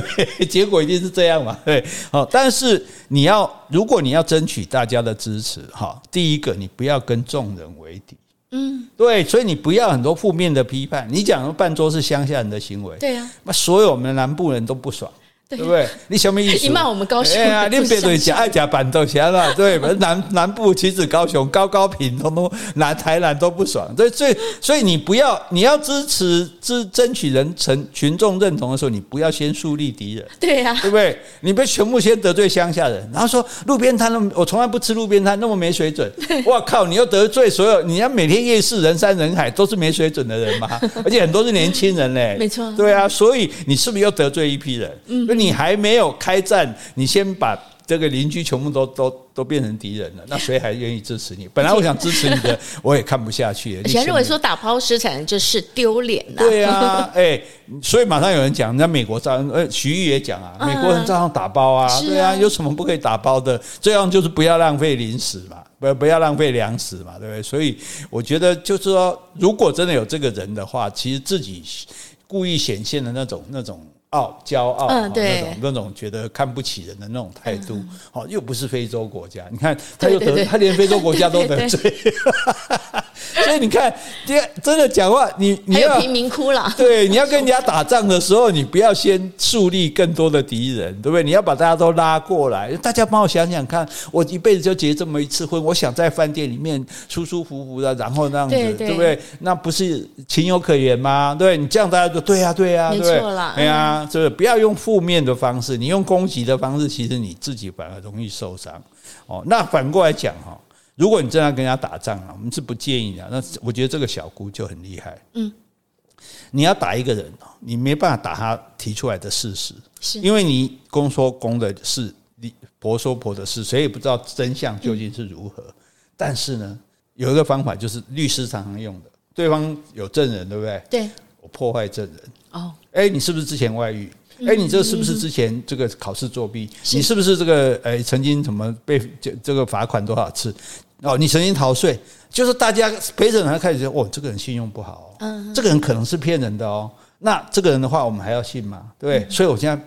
结果一定是这样嘛？对，好，但是你要，如果你要争取大家的支持，哈，第一个你不要跟众人为敌，嗯，对，所以你不要很多负面的批判。你讲半桌是乡下人的行为，对啊，那所有我们南部人都不爽。对不对？你什么意思？你骂我们高雄？哎呀，你别对讲爱讲板豆钱了，对吧？南南部岂止高雄高高平通通南台南都不爽，所以所以所以你不要你要支持支争取人成群众认同的时候，你不要先树立敌人，对呀，对不对？你别全部先得罪乡下人，然后说路边摊那么我从来不吃路边摊那么没水准，我靠！你又得罪所有，你要每天夜市人山人海都是没水准的人嘛，而且很多是年轻人嘞，没错，对啊，所以你是不是又得罪一批人？嗯。你还没有开战，你先把这个邻居全部都都都变成敌人了，那谁还愿意支持你？本来我想支持你的，我也看不下去。以前认为说打抛尸产就是丢脸呐。对啊，哎，所以马上有人讲，那美国照样，呃，徐玉也讲啊，美国人照样打包啊，对啊，有什么不可以打包的？这样就是不要浪费零食嘛，不不要浪费粮食嘛，对不对？所以我觉得就是说，如果真的有这个人的话，其实自己故意显现的那种那种。傲骄傲，嗯，对，那种那种觉得看不起人的那种态度，哦，又不是非洲国家，你看他又得，他连非洲国家都得 罪，所以你看，真的讲话，你你要贫民窟了，对，你要跟人家打仗的时候，你不要先树立更多的敌人，对不对？你要把大家都拉过来，大家帮我想想看，我一辈子就结这么一次婚，我想在饭店里面舒舒服服的，然后那样子，对不对？那不是情有可原吗？对，你这样大家就对呀，对呀，没错了，对呀。就是不要用负面的方式，你用攻击的方式，其实你自己反而容易受伤。哦，那反过来讲哈，如果你真的跟人家打仗啊，我们是不建议的。那我觉得这个小姑就很厉害。嗯，你要打一个人，你没办法打他提出来的事实，是因为你公说公的事，你婆说婆的事，谁也不知道真相究竟是如何。但是呢，有一个方法，就是律师常常用的，对方有证人，对不对？对，我破坏证人。哦，哎，你是不是之前外遇？哎，你这是不是之前这个考试作弊？你是不是这个哎曾经怎么被这这个罚款多少次？哦，你曾经逃税，就是大家陪审团开始说，哦，这个人信用不好，嗯，这个人可能是骗人的哦。那这个人的话，我们还要信吗？对不对？所以我现在。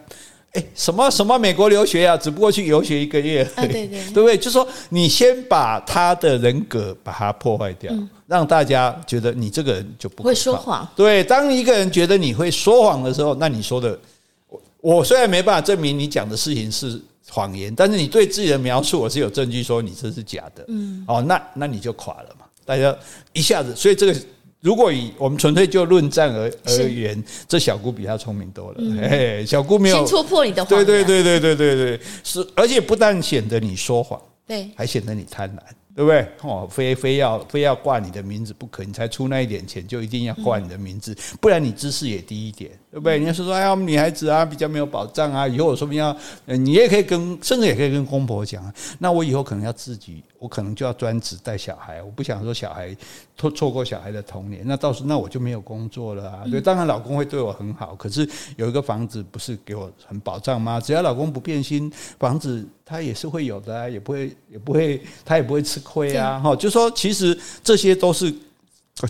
哎，什么什么美国留学啊？只不过去游学一个月，啊、对对，对不对？就说你先把他的人格把他破坏掉，嗯、让大家觉得你这个人就不会说谎。对，当一个人觉得你会说谎的时候，那你说的，我我虽然没办法证明你讲的事情是谎言，但是你对自己的描述，我是有证据说你这是假的。嗯，哦，那那你就垮了嘛。大家一下子，所以这个。如果以我们纯粹就论战而而言，是这小姑比他聪明多了。嗯、嘿，小姑没有先戳破你的谎。对对对对对对对，是，而且不但显得你说谎，对，还显得你贪婪。对不对？哦，非非要非要挂你的名字不可，你才出那一点钱，就一定要挂你的名字，不然你知识也低一点，对不对？人家说说，哎呀，我们女孩子啊，比较没有保障啊，以后我说不定要，你也可以跟，甚至也可以跟公婆讲，那我以后可能要自己，我可能就要专职带小孩，我不想说小孩错错过小孩的童年，那到时候那我就没有工作了啊。对，当然老公会对我很好，可是有一个房子不是给我很保障吗？只要老公不变心，房子。他也是会有的啊，也不会，也不会，他也不会吃亏啊。哈，就说其实这些都是，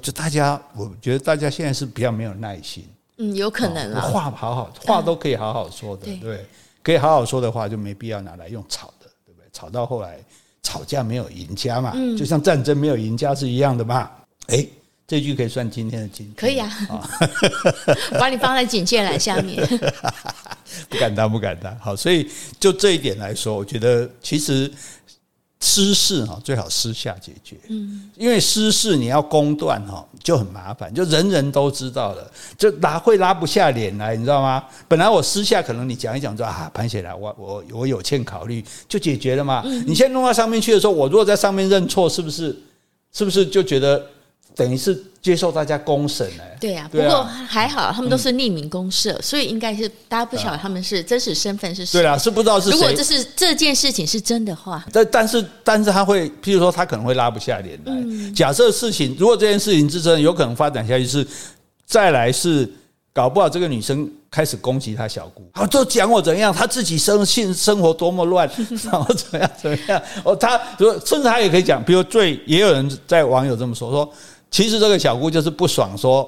就大家，我觉得大家现在是比较没有耐心。嗯，有可能啊。话好好，话都可以好好说的，对，可以好好说的话就没必要拿来用吵的，对不对？吵到后来吵架没有赢家嘛，就像战争没有赢家是一样的嘛。哎，这句可以算今天的金句。可以啊，把你放在警戒栏下面。不敢当，不敢当。好，所以就这一点来说，我觉得其实私事哈最好私下解决。嗯，因为私事你要公断哈就很麻烦，就人人都知道了，就拉会拉不下脸来，你知道吗？本来我私下可能你讲一讲说啊，盘起来，我我我有欠考虑就解决了嘛。你现在弄到上面去的时候，我如果在上面认错，是不是是不是就觉得？等于是接受大家公审哎，对呀，不过还好，他们都是匿名公社，所以应该是大家不晓得他们是真实身份是谁。对啊，是不知道是谁。如果这是这件事情是真的话，但但是但是他会，譬如说他可能会拉不下脸来。假设事情如果这件事情是真的，有可能发展下去是再来是搞不好这个女生开始攻击他小姑，啊，就讲我怎样，她自己生性生活多么乱，然后怎样怎样。哦，他甚至她也可以讲，比如最也有人在网友这么说说。其实这个小姑就是不爽，说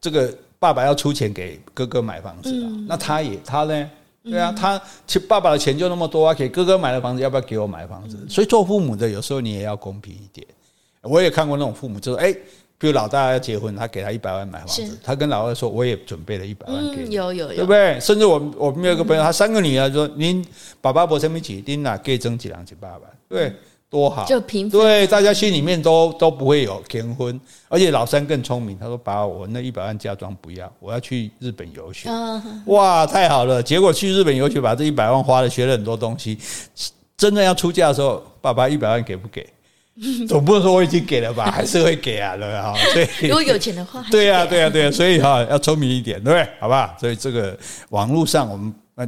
这个爸爸要出钱给哥哥买房子了。那他也他呢？对啊，他其实爸爸的钱就那么多啊，给哥哥买了房子，要不要给我买房子？所以做父母的有时候你也要公平一点。我也看过那种父母，就是哎，比如老大要结婚，他给他一百万买房子，他跟老二说，我也准备了一百万给你，有有有，对不对？甚至我我们有一个朋友，他三个女儿说，您爸爸不生不起，您哪给争几两几爸爸？对。多好，就平对，大家心里面都都不会有天婚，而且老三更聪明，他说：“把我那一百万嫁妆不要，我要去日本游学。”哇，太好了！结果去日本游学，把这一百万花了，学了很多东西。真正要出嫁的时候，爸爸一百万给不给？总不能说我已经给了吧？还是会给啊，对哈。所以如果有钱的话，对呀，对呀，对呀。所以哈，要聪明一点，对不对？好吧。所以这个网络上我们。呃，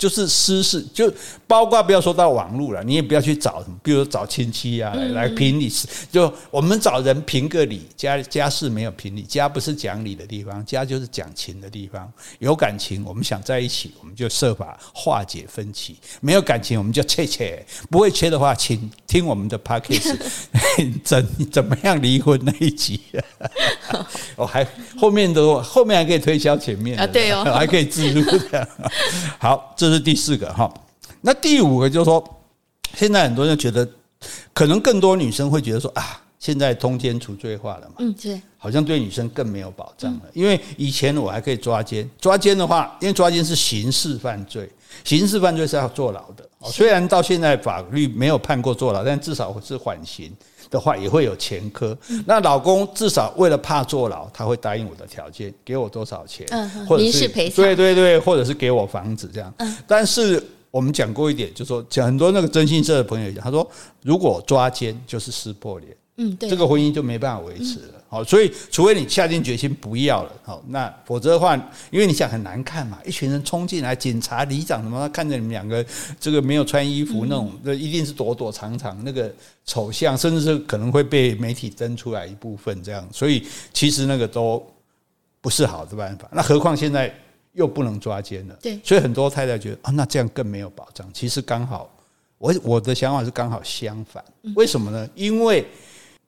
就是私事，就包括不要说到网络了，你也不要去找什么，比如说找亲戚啊来来评理。就我们找人评个理，家家事没有评理，家不是讲理的地方，家就是讲情的地方。有感情，我们想在一起，我们就设法化解分歧；没有感情，我们就切切。不会切的话，请听我们的 p a c k a g e 怎怎么样离婚那一集。我还后面的后面还可以推销前面啊，对哦，还可以自入的。好，这是第四个哈。那第五个就是说，现在很多人觉得，可能更多女生会觉得说啊，现在通奸除罪化了嘛，嗯，对，好像对女生更没有保障了。因为以前我还可以抓奸，抓奸的话，因为抓奸是刑事犯罪，刑事犯罪是要坐牢的。虽然到现在法律没有判过坐牢，但至少是缓刑。的话也会有前科，那老公至少为了怕坐牢，他会答应我的条件，给我多少钱，或者是赔偿，对对对，或者是给我房子这样。但是我们讲过一点，就是说讲很多那个征信社的朋友讲，他说如果抓奸就是撕破脸。嗯，对，这个婚姻就没办法维持了。好，所以除非你下定决心不要了，好，那否则的话，因为你想很难看嘛，一群人冲进来，警察、里长什么，看着你们两个这个没有穿衣服那种，那一定是躲躲藏藏，那个丑相，甚至是可能会被媒体登出来一部分这样。所以其实那个都不是好的办法。那何况现在又不能抓奸了，对，所以很多太太觉得啊，那这样更没有保障。其实刚好，我我的想法是刚好相反，为什么呢？因为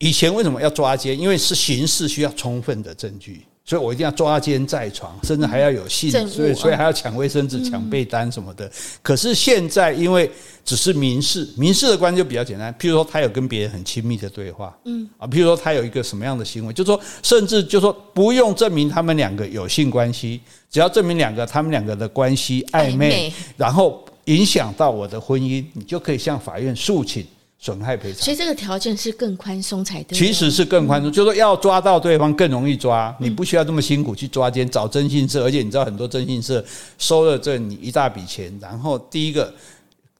以前为什么要抓奸？因为是刑事需要充分的证据，所以我一定要抓奸在床，甚至还要有性，所以所以还要抢卫生纸、抢被单什么的。可是现在因为只是民事，民事的关系就比较简单。譬如说他有跟别人很亲密的对话，嗯啊，譬如说他有一个什么样的行为，就是说甚至就是说不用证明他们两个有性关系，只要证明两个他们两个的关系暧昧，然后影响到我的婚姻，你就可以向法院诉请。损害赔偿，所以这个条件是更宽松才对。其实是更宽松，就是说要抓到对方更容易抓，你不需要这么辛苦去抓奸找征信社，而且你知道很多征信社收了这你一大笔钱，然后第一个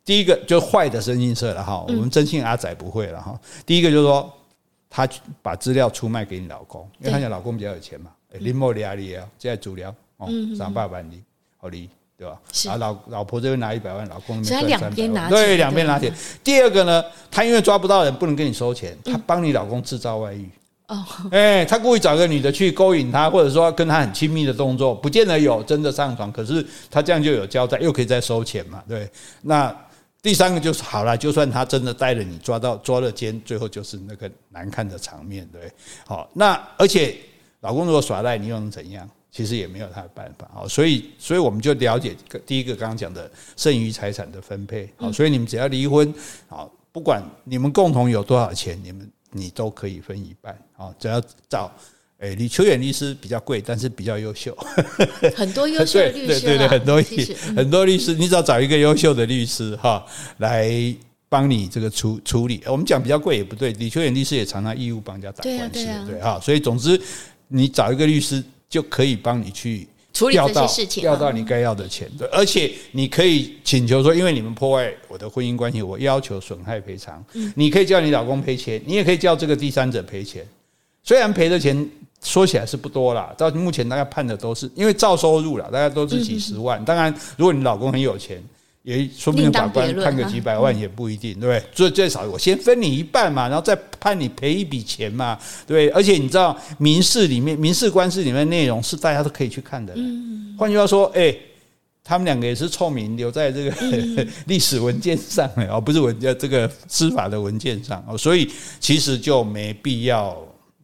第一个就坏的征信社了哈，我们征信阿仔不会了哈。第一个就是说他把资料出卖给你老公，因为他讲老公比较有钱嘛，林某里阿里啊，现在主聊哦，三百万里好哩。对吧？啊，老老婆这边拿一百万，老公那边赚三百万，对，两边拿钱。第二个呢，他因为抓不到人，不能跟你收钱，他帮你老公制造外遇。哦，哎，他故意找个女的去勾引他，或者说跟他很亲密的动作，不见得有真的上床，可是他这样就有交代，又可以再收钱嘛，对。那第三个就是好了，就算他真的带着你抓到抓了奸，最后就是那个难看的场面，对。好，那而且老公如果耍赖，你又能怎样？其实也没有他的办法啊，所以，所以我们就了解第一个刚刚讲的剩余财产的分配啊，所以你们只要离婚啊，不管你们共同有多少钱，你们你都可以分一半啊，只要找诶李秋远律师比较贵，但是比较优秀，很多优秀的律师，对对对，很多 很多律师，你只要找一个优秀的律师哈，来帮你这个处处理。我们讲比较贵也不对，李秋远律师也常常义务帮人家打官司，对哈，所以总之你找一个律师。就可以帮你去处理这些事情，要到你该要的钱。对，而且你可以请求说，因为你们破坏我的婚姻关系，我要求损害赔偿。你可以叫你老公赔钱，你也可以叫这个第三者赔钱。虽然赔的钱说起来是不多啦，到目前大概判的都是因为照收入了，大概都是几十万。当然，如果你老公很有钱。也说不定法官判个几百万也不一定，对不对？所以最少我先分你一半嘛，然后再判你赔一笔钱嘛，对。而且你知道民事里面民事官司里面的内容是大家都可以去看的。嗯。换句话说，哎，他们两个也是臭名留在这个 历史文件上的哦，不是文件这个司法的文件上哦，所以其实就没必要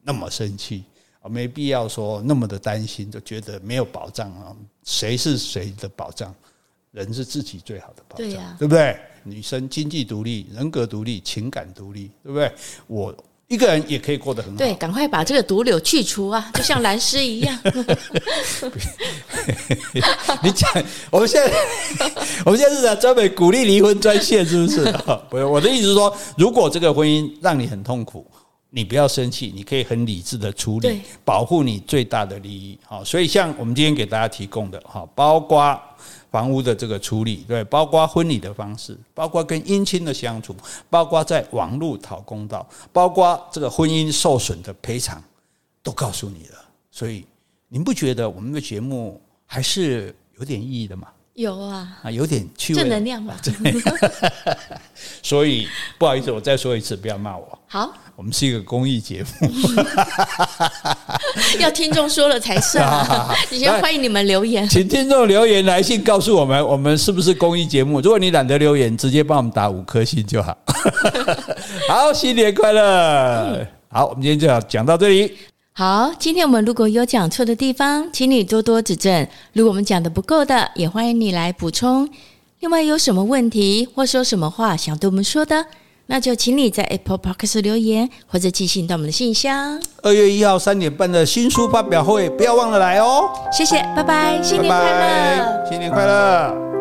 那么生气啊，没必要说那么的担心，就觉得没有保障啊，谁是谁的保障？人是自己最好的保障，对不对？女生经济独立、人格独立、情感独立，对不对？我一个人也可以过得很好。对，赶快把这个毒瘤去除啊，就像蓝丝一样。你讲，我们现在 我们现在是在专门鼓励离婚专线，是不是？不是，我的意思是说，如果这个婚姻让你很痛苦，你不要生气，你可以很理智的处理，保护你最大的利益。好，所以像我们今天给大家提供的，哈，包括。房屋的这个处理，对，包括婚礼的方式，包括跟姻亲的相处，包括在网络讨公道，包括这个婚姻受损的赔偿，都告诉你了。所以，您不觉得我们的节目还是有点意义的吗？有啊，啊，有点趣味，正能量吧。所以不好意思，我再说一次，不要骂我。好，我们是一个公益节目，要听众说了才算。你先欢迎你们留言，请听众留言来信告诉我们，我们是不是公益节目？如果你懒得留言，直接帮我们打五颗星就好。好，新年快乐！好，我们今天就要讲到这里。好，今天我们如果有讲错的地方，请你多多指正。如果我们讲的不够的，也欢迎你来补充。另外，有什么问题或说什么话想对我们说的，那就请你在 Apple Podcast 留言，或者寄信到我们的信箱。二月一号三点半的新书发表会，不要忘了来哦。谢谢，拜拜，新年快乐，新年快乐。